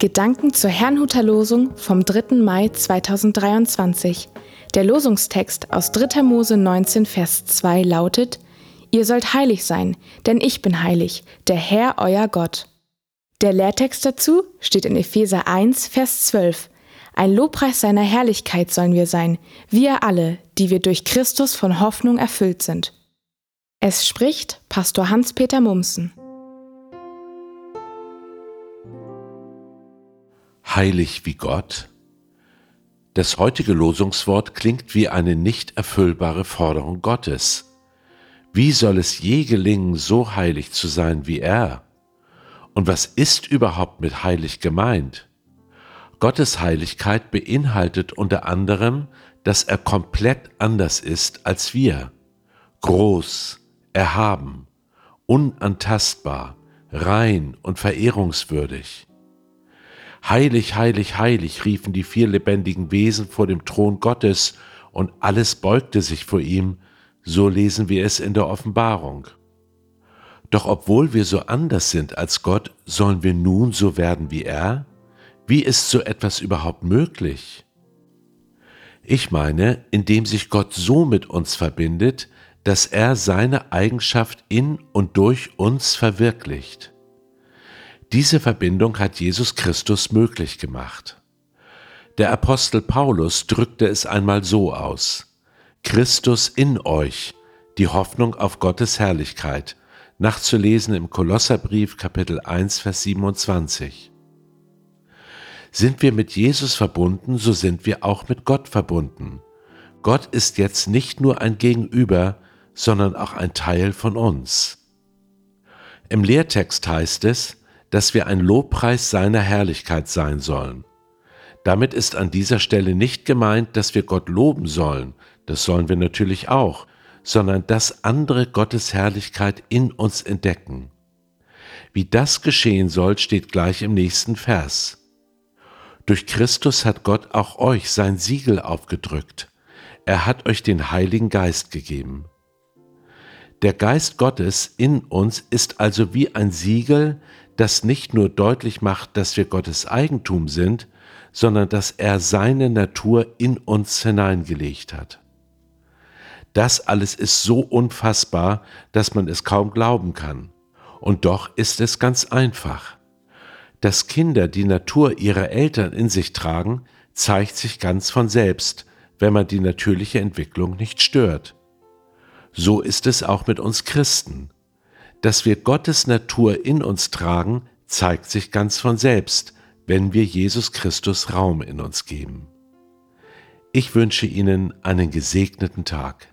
Gedanken zur Herrnhuter Losung vom 3. Mai 2023. Der Losungstext aus 3. Mose 19, Vers 2 lautet: Ihr sollt heilig sein, denn ich bin heilig, der Herr euer Gott. Der Lehrtext dazu steht in Epheser 1, Vers 12. Ein Lobpreis seiner Herrlichkeit sollen wir sein, wir alle, die wir durch Christus von Hoffnung erfüllt sind. Es spricht Pastor Hans-Peter Mumsen. Heilig wie Gott? Das heutige Losungswort klingt wie eine nicht erfüllbare Forderung Gottes. Wie soll es je gelingen, so heilig zu sein wie er? Und was ist überhaupt mit heilig gemeint? Gottes Heiligkeit beinhaltet unter anderem, dass er komplett anders ist als wir. Groß, erhaben, unantastbar, rein und verehrungswürdig. Heilig, heilig, heilig riefen die vier lebendigen Wesen vor dem Thron Gottes, und alles beugte sich vor ihm, so lesen wir es in der Offenbarung. Doch obwohl wir so anders sind als Gott, sollen wir nun so werden wie er? Wie ist so etwas überhaupt möglich? Ich meine, indem sich Gott so mit uns verbindet, dass er seine Eigenschaft in und durch uns verwirklicht. Diese Verbindung hat Jesus Christus möglich gemacht. Der Apostel Paulus drückte es einmal so aus. Christus in euch, die Hoffnung auf Gottes Herrlichkeit, nachzulesen im Kolosserbrief Kapitel 1, Vers 27. Sind wir mit Jesus verbunden, so sind wir auch mit Gott verbunden. Gott ist jetzt nicht nur ein Gegenüber, sondern auch ein Teil von uns. Im Lehrtext heißt es, dass wir ein Lobpreis seiner Herrlichkeit sein sollen. Damit ist an dieser Stelle nicht gemeint, dass wir Gott loben sollen, das sollen wir natürlich auch, sondern dass andere Gottes Herrlichkeit in uns entdecken. Wie das geschehen soll, steht gleich im nächsten Vers. Durch Christus hat Gott auch euch sein Siegel aufgedrückt. Er hat euch den Heiligen Geist gegeben. Der Geist Gottes in uns ist also wie ein Siegel, das nicht nur deutlich macht, dass wir Gottes Eigentum sind, sondern dass er seine Natur in uns hineingelegt hat. Das alles ist so unfassbar, dass man es kaum glauben kann. Und doch ist es ganz einfach. Dass Kinder die Natur ihrer Eltern in sich tragen, zeigt sich ganz von selbst, wenn man die natürliche Entwicklung nicht stört. So ist es auch mit uns Christen. Dass wir Gottes Natur in uns tragen, zeigt sich ganz von selbst, wenn wir Jesus Christus Raum in uns geben. Ich wünsche Ihnen einen gesegneten Tag.